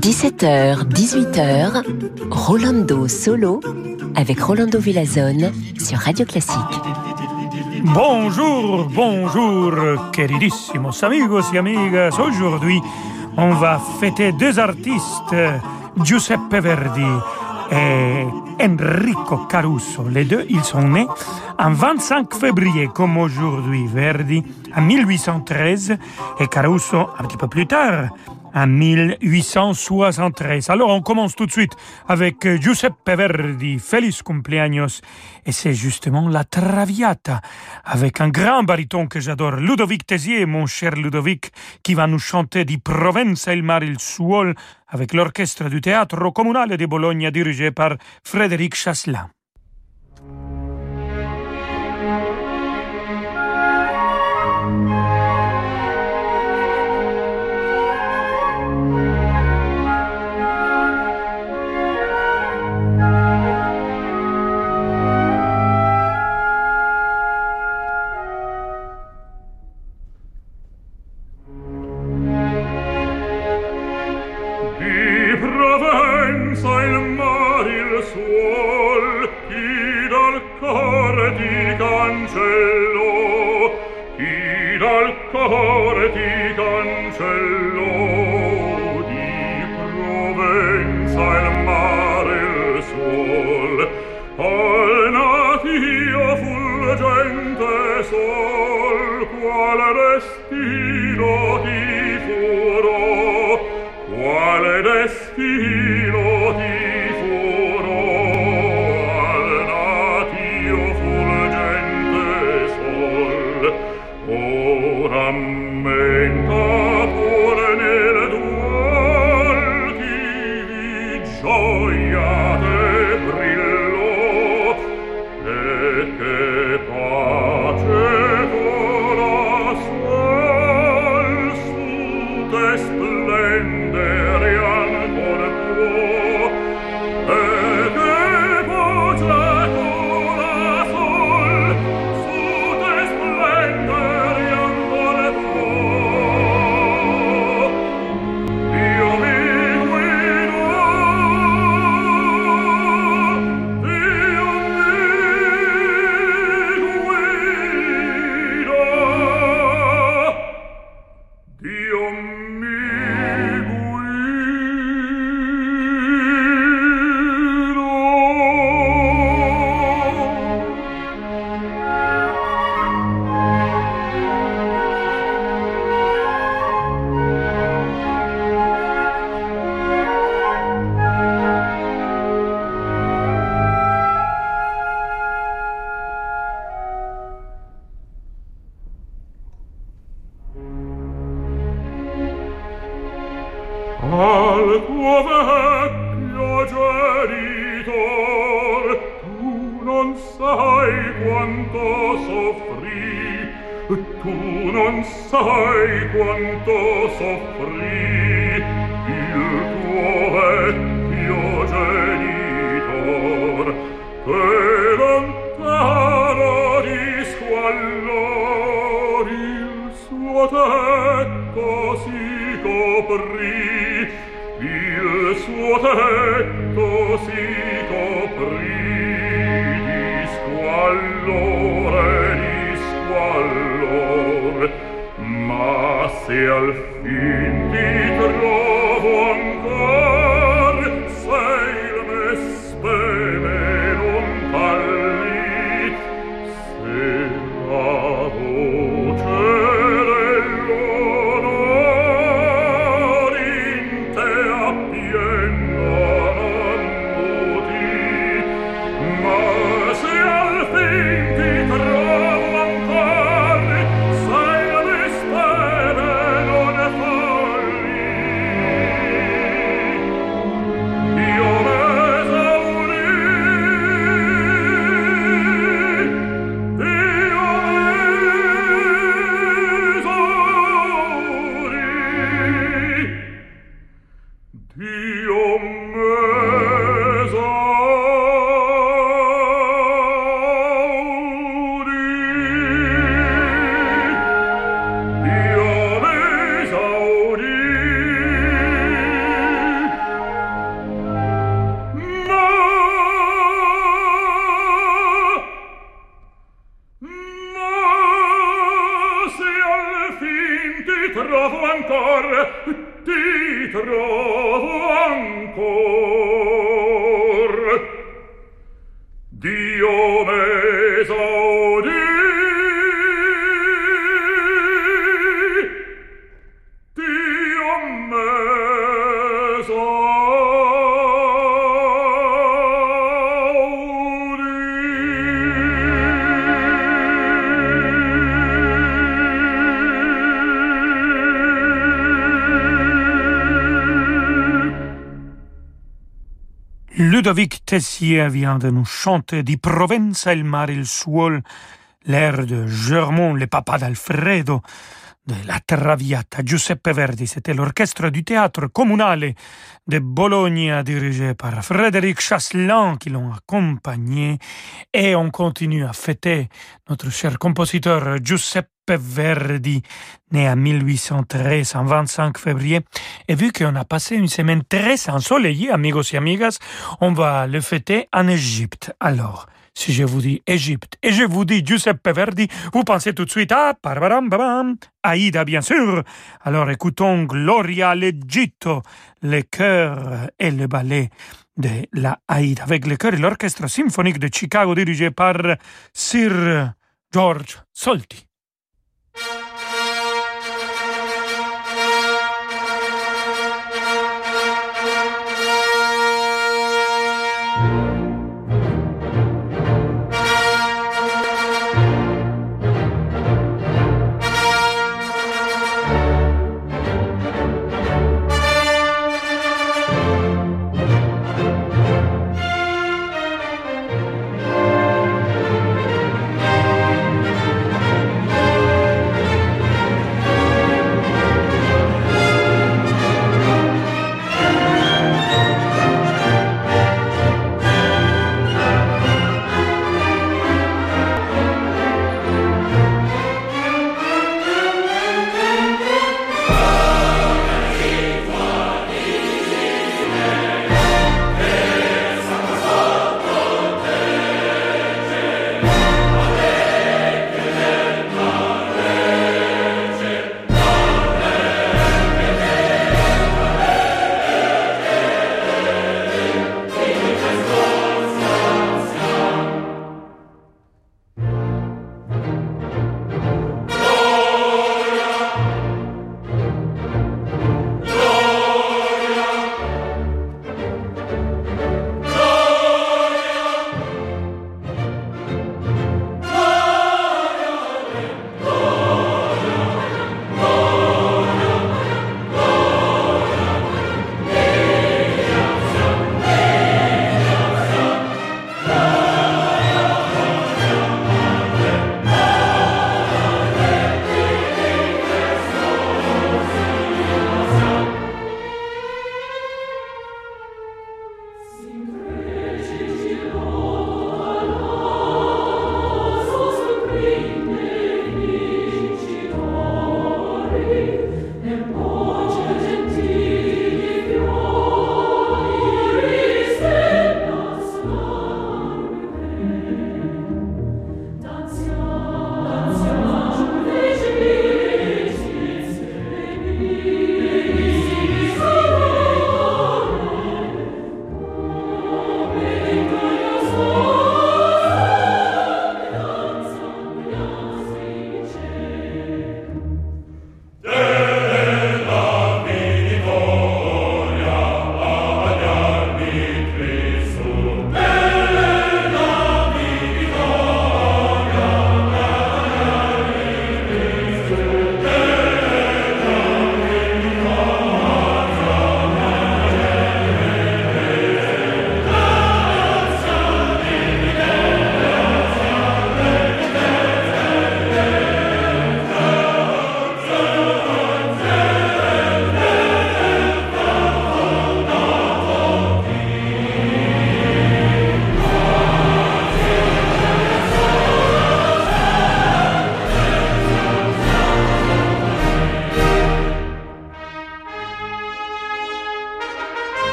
17h, 18h, Rolando Solo avec Rolando Villazone sur Radio Classique. Bonjour, bonjour, queridissimos amigos y amigas. Aujourd'hui, on va fêter deux artistes, Giuseppe Verdi et Enrico Caruso. Les deux, ils sont nés en 25 février, comme aujourd'hui. Verdi en 1813 et Caruso un petit peu plus tard, en 1873. Alors on commence tout de suite avec Giuseppe Verdi, Feliz cumpleaños, et c'est justement la Traviata, avec un grand baryton que j'adore, Ludovic Tézier, mon cher Ludovic, qui va nous chanter di Provenza il mare il suol, avec l'orchestre du Théâtre Comunale de Bologna dirigé par Frédéric Chasselin. mio fulgente sole quanto soffrì, tu non sai quanto soffrì, il tuo vecchio genitor, che lontano di squallor il suo tetto si coprì, il suo tetto si coprì, allore di squallore ma se al fin ti trovi Ludovic Tessier vient de nous chanter di Provenza il mare il suol, l'air de Germont, le papa d'Alfredo, de La Traviata. Giuseppe Verdi, c'était l'orchestre du théâtre communale de Bologna dirigé par Frédéric Chasselan qui l'ont accompagné et on continue à fêter notre cher compositeur Giuseppe Verdi, né en 1813, en 25 février. Et vu qu'on a passé une semaine très ensoleillée, amigos et amigas, on va le fêter en Égypte. Alors, si je vous dis Égypte et je vous dis Giuseppe Verdi, vous pensez tout de suite à bam, Aïda, bien sûr. Alors écoutons Gloria l'Egitto, le chœur et le ballet de la Aïda, avec le chœur et l'orchestre symphonique de Chicago dirigé par Sir George Solti.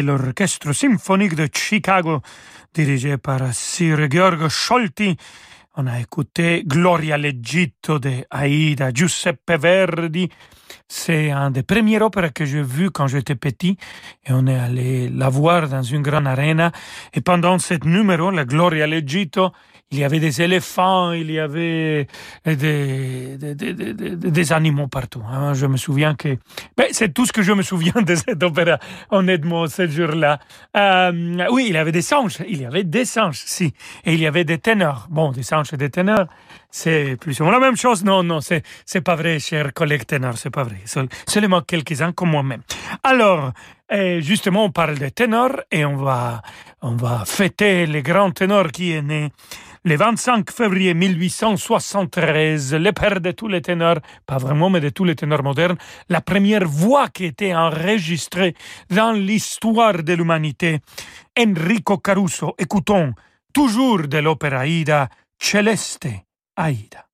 Et l'orchestre symphonique de Chicago, dirigé par Sir Giorgio Scholti. On a écouté Gloria l'Egitto de Aida Giuseppe Verdi. C'est un des premiers opéras que j'ai vu quand j'étais petit et on est allé la voir dans une grande arène. Et pendant ce numéro, la Gloria l'Egitto, il y avait des éléphants, il y avait des, des, des, des animaux partout. Hein. Je me souviens que... Ben, c'est tout ce que je me souviens de cette opéra, honnêtement, ce jour-là. Euh, oui, il y avait des singes, il y avait des singes, si. Et il y avait des ténors. Bon, des singes et des ténors, c'est plus ou moins la même chose. Non, non, c'est, c'est pas vrai, cher collègue ténor, c'est pas vrai. Seulement quelques-uns comme moi-même. Alors, et justement, on parle des ténors et on va, on va fêter le grand ténor qui est né le 25 février 1873, le père de tous les ténors, pas vraiment, mais de tous les ténors modernes, la première voix qui était enregistrée dans l'histoire de l'humanité, Enrico Caruso. Écoutons toujours de l'opéra Aida, Celeste Aida.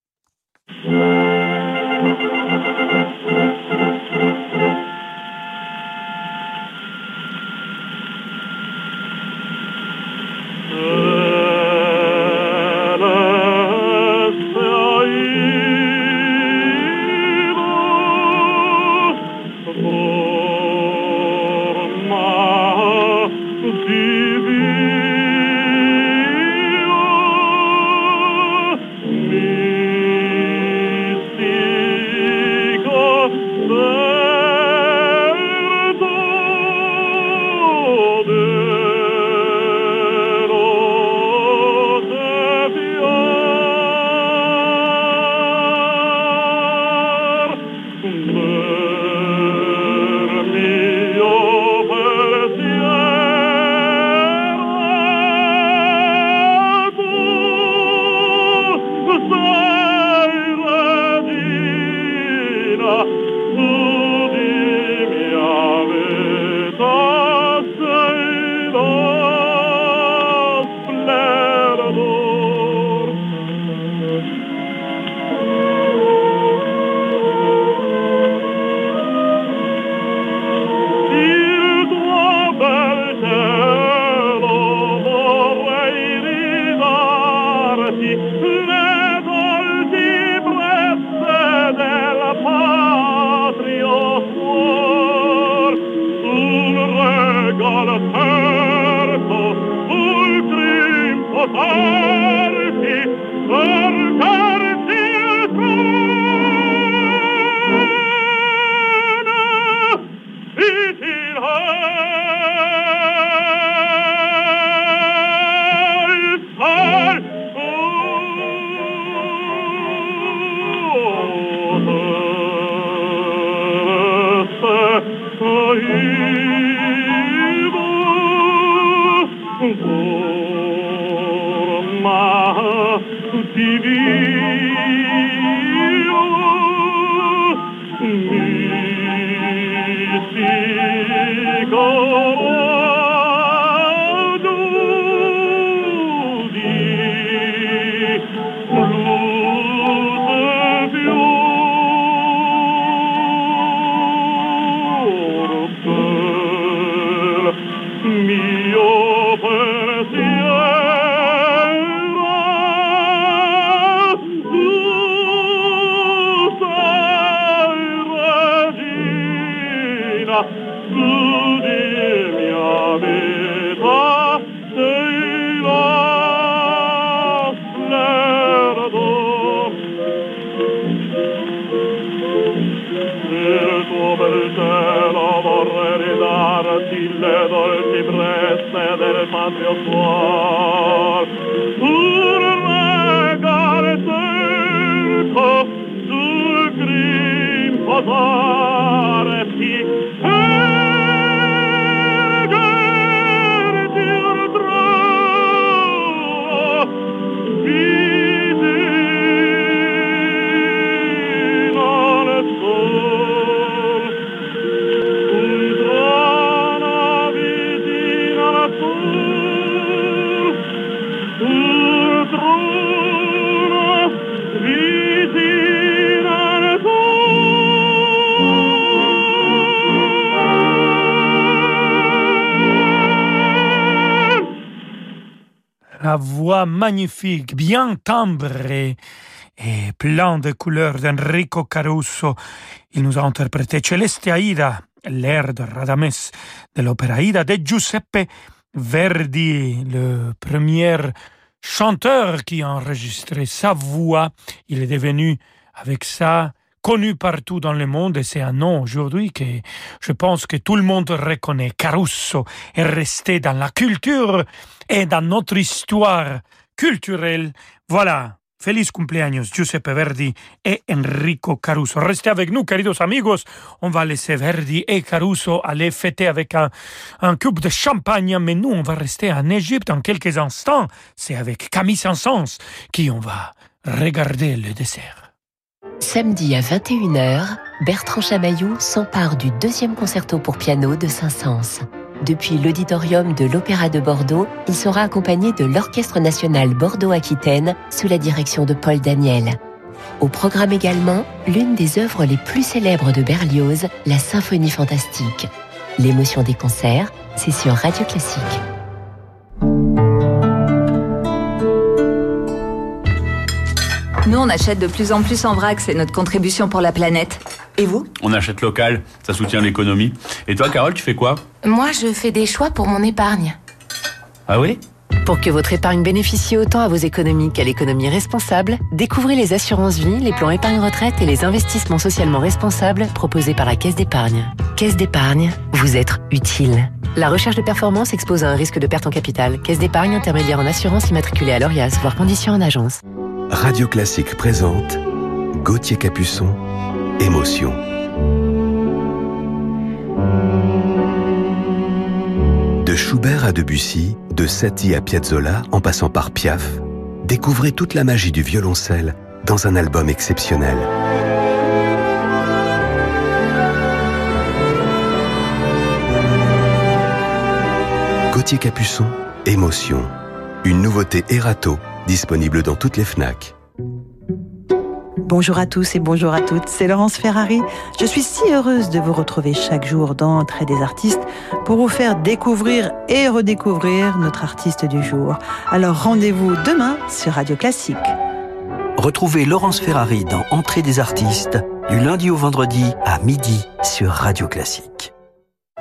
me. i cambio tuo Voix magnifique, bien timbrée et plein de couleurs d'Enrico Caruso. Il nous a interprété Celeste Aida, l'air de Radames de l'opéra Aida de Giuseppe Verdi, le premier chanteur qui a enregistré sa voix. Il est devenu avec ça connu partout dans le monde et c'est un nom aujourd'hui que je pense que tout le monde reconnaît. Caruso est resté dans la culture et dans notre histoire culturelle. Voilà. Feliz cumpleaños Giuseppe Verdi et Enrico Caruso. Restez avec nous, queridos amigos. On va laisser Verdi et Caruso aller fêter avec un, coupe de champagne, mais nous, on va rester en Égypte en quelques instants. C'est avec Camille Saint-Saëns qui on va regarder le dessert. Samedi à 21h, Bertrand Chamaillou s'empare du deuxième concerto pour piano de Saint-Saëns. Depuis l'auditorium de l'Opéra de Bordeaux, il sera accompagné de l'Orchestre national Bordeaux-Aquitaine sous la direction de Paul Daniel. Au programme également, l'une des œuvres les plus célèbres de Berlioz, la Symphonie fantastique. L'émotion des concerts, c'est sur Radio Classique. Nous, on achète de plus en plus en vrac, c'est notre contribution pour la planète. Et vous? On achète local, ça soutient l'économie. Et toi, Carole, tu fais quoi? Moi, je fais des choix pour mon épargne. Ah oui? Pour que votre épargne bénéficie autant à vos économies qu'à l'économie responsable, découvrez les assurances vie, les plans épargne retraite et les investissements socialement responsables proposés par la Caisse d'épargne. Caisse d'épargne, vous êtes utile. La recherche de performance expose à un risque de perte en capital. Caisse d'épargne intermédiaire en assurance immatriculée à l'ORIAS, voire conditions en agence. Radio Classique présente Gauthier Capuçon, Émotion. De Schubert à Debussy, de Satie à Piazzolla, en passant par Piaf, découvrez toute la magie du violoncelle dans un album exceptionnel. Gauthier Capuçon, Émotion. Une nouveauté Erato disponible dans toutes les FNAC. Bonjour à tous et bonjour à toutes, c'est Laurence Ferrari. Je suis si heureuse de vous retrouver chaque jour dans Entrée des artistes pour vous faire découvrir et redécouvrir notre artiste du jour. Alors rendez-vous demain sur Radio Classique. Retrouvez Laurence Ferrari dans Entrée des artistes du lundi au vendredi à midi sur Radio Classique.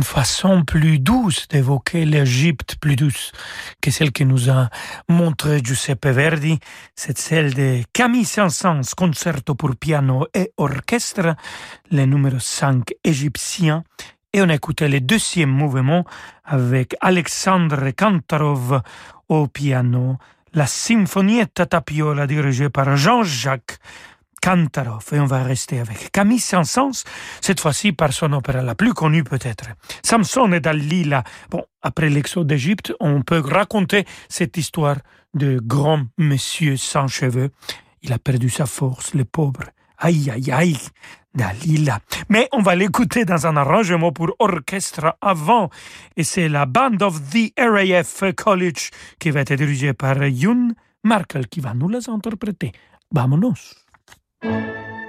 une façon plus douce d'évoquer l'Égypte, plus douce que celle que nous a montré Giuseppe Verdi. C'est celle de Camille Saint-Saëns, concerto pour piano et orchestre, le numéro 5 égyptien. Et on a écouté le deuxième mouvement avec Alexandre Kantarov au piano, la Sinfonietta Tapiola dirigée par Jean-Jacques Kantarov. Et on va rester avec Camille Saint-Saëns, cette fois-ci par son opéra la plus connue peut-être. Samson et Dalila. Bon, après l'exode d'Égypte, on peut raconter cette histoire de grand monsieur sans cheveux. Il a perdu sa force, le pauvre. Aïe, aïe, aïe, Dalila. Mais on va l'écouter dans un arrangement pour orchestre avant. Et c'est la Band of the RAF College qui va être dirigée par Yoon Markel qui va nous les interpréter. Vamonos. Des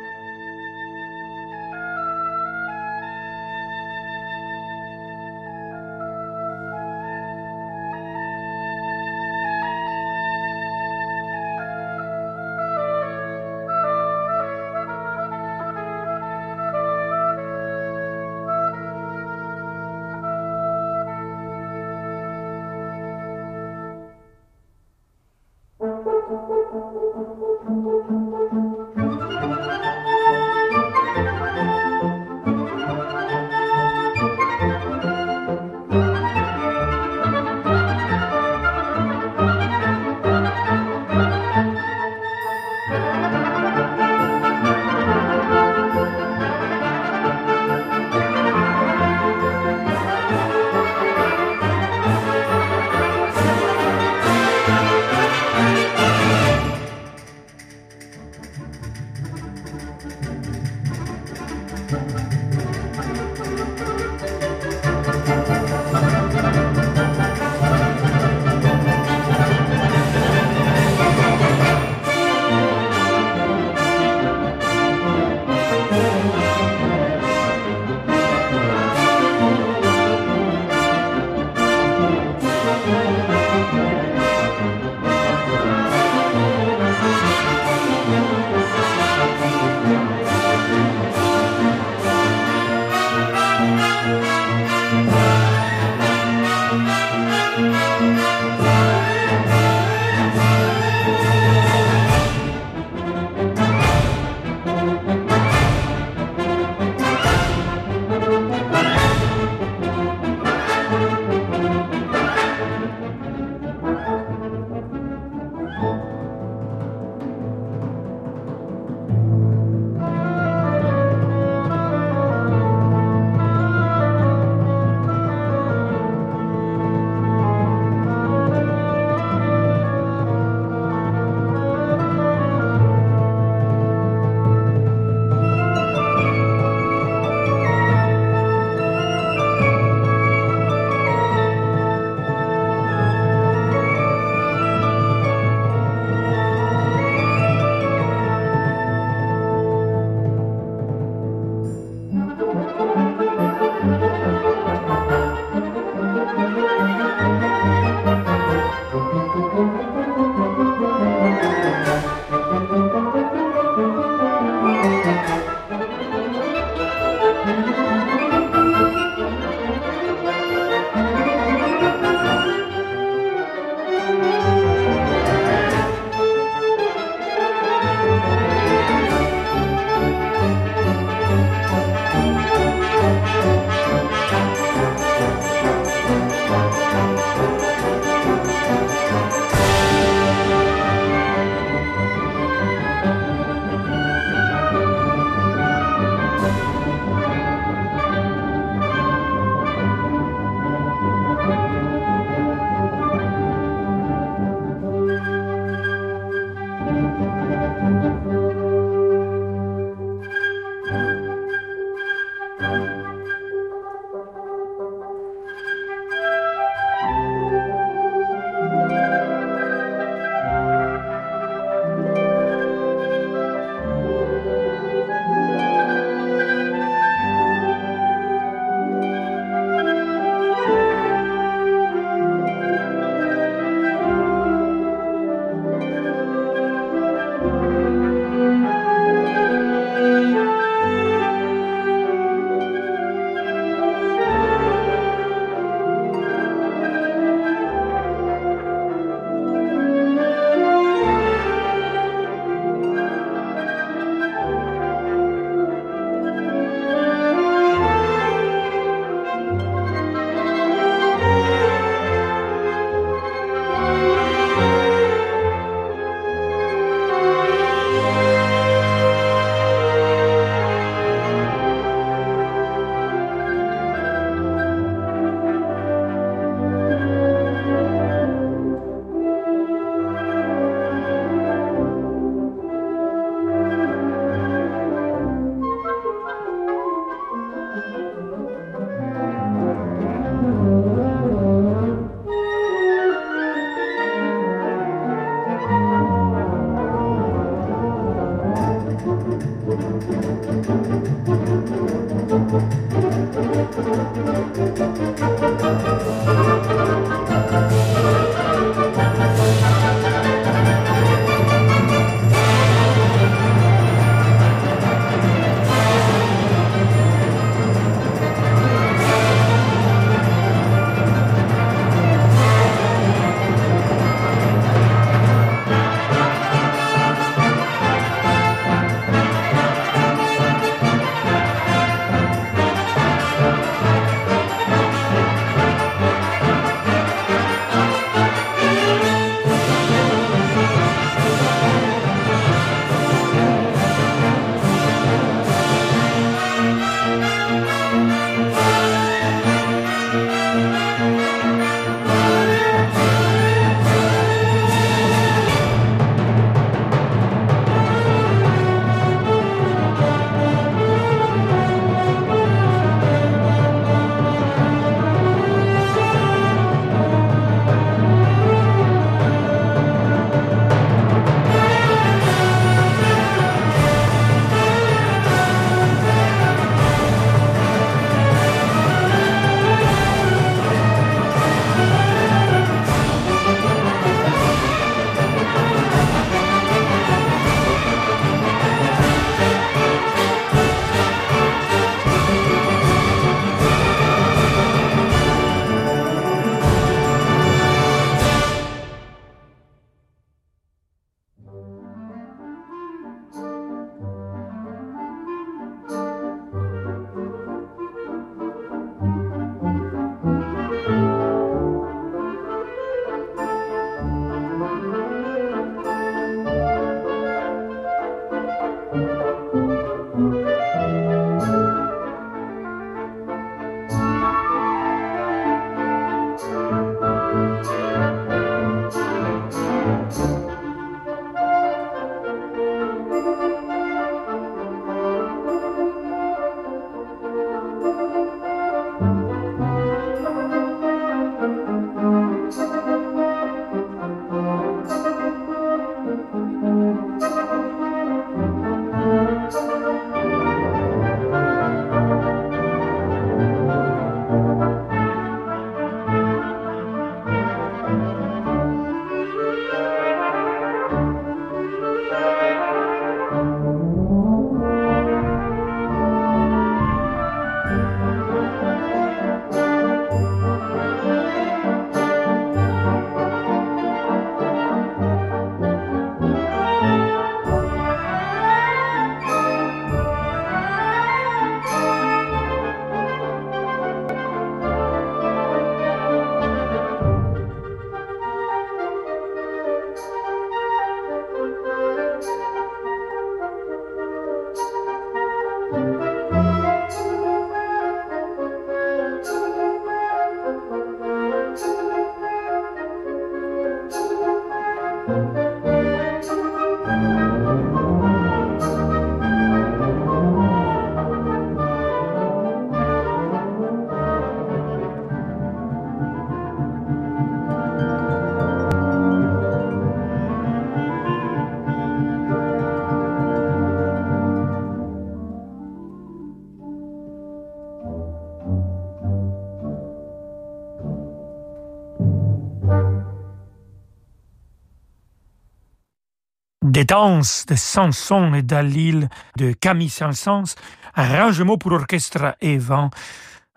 danses de Samson et Dalil de Camille Saint-Saëns, arrangement pour orchestre et vent,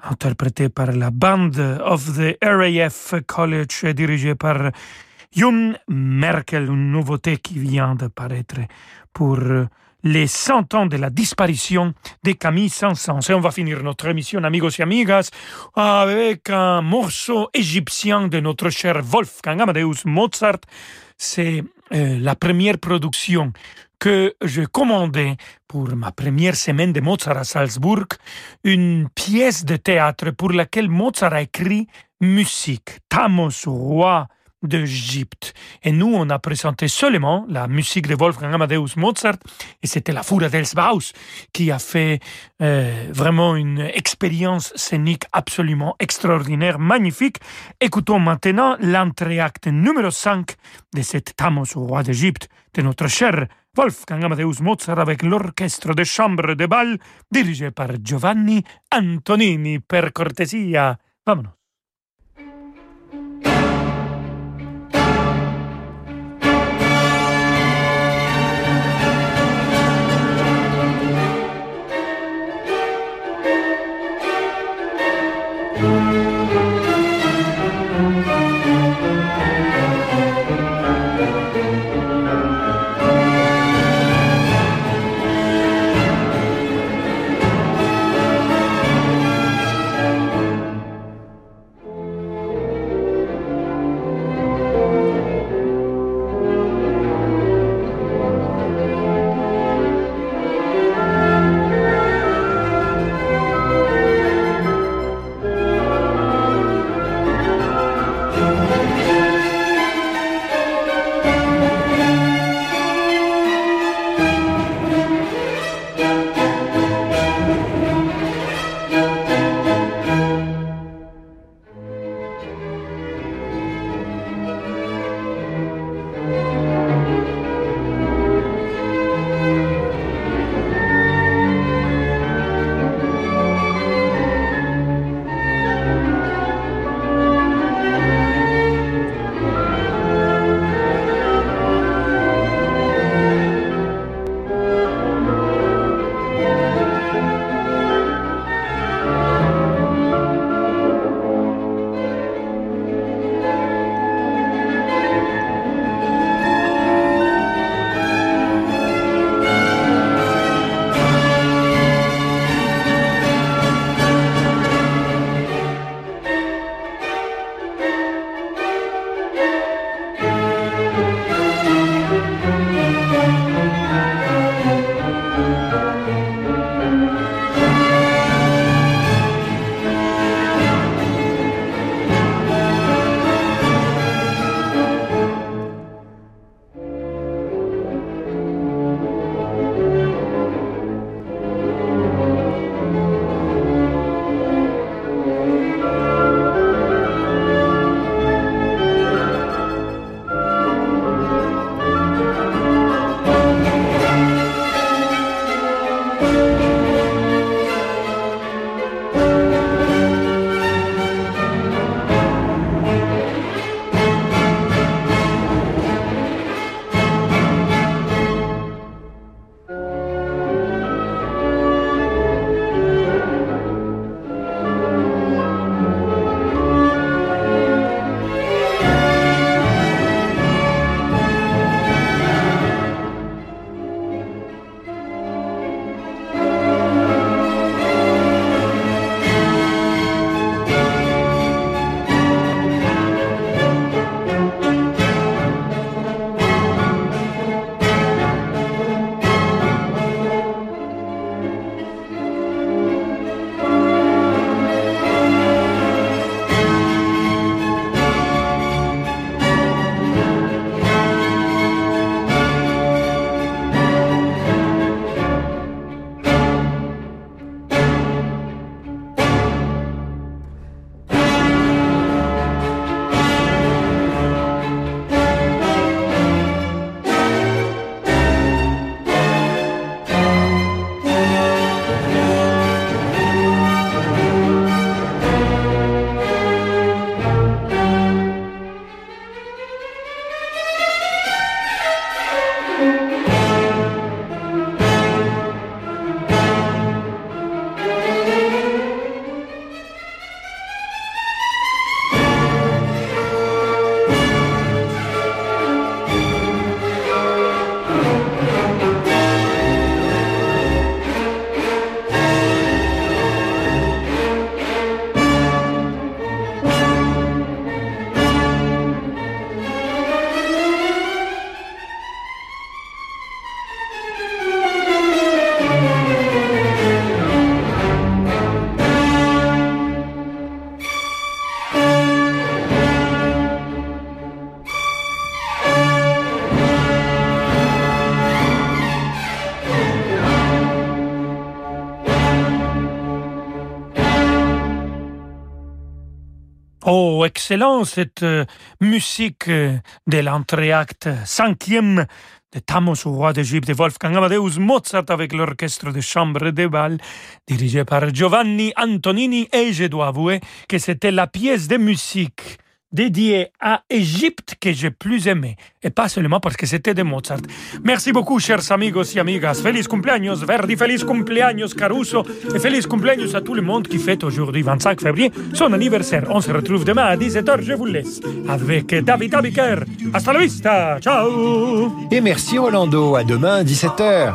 interprété par la Band of the RAF College, dirigée par Jon Merkel, une nouveauté qui vient de paraître pour les 100 ans de la disparition de Camille Saint-Saëns. Et on va finir notre émission, amigos et amigas, avec un morceau égyptien de notre cher Wolfgang Amadeus Mozart. C'est euh, la première production que je commandais pour ma première semaine de Mozart à Salzbourg, une pièce de théâtre pour laquelle Mozart a écrit musique, Thamos, roi d'Égypte. Et nous, on a présenté seulement la musique de Wolfgang Amadeus Mozart, et c'était la Fura dels Baus qui a fait euh, vraiment une expérience scénique absolument extraordinaire, magnifique. Écoutons maintenant l'entrée-acte numéro 5 de cette Thamos au roi d'Égypte de notre cher Wolfgang Amadeus Mozart avec l'orchestre de chambre de bal dirigé par Giovanni Antonini per cortesia. Vámonos. Excellent cette euh, musique euh, de l'entrée-acte cinquième de Thamos, roi d'Égypte, de Wolfgang Amadeus Mozart avec l'orchestre de chambre de bal dirigé par Giovanni Antonini. Et je dois avouer que c'était la pièce de musique dédié à Égypte que j'ai plus aimé, et pas seulement parce que c'était de Mozart. Merci beaucoup, chers amigos et amigas. Feliz cumpleaños Verdi, feliz cumpleaños Caruso, et feliz cumpleaños à tout le monde qui fête aujourd'hui, 25 février, son anniversaire. On se retrouve demain à 17h, je vous laisse avec David Abiker. Hasta la vista, ciao Et merci Rolando, à demain à 17h.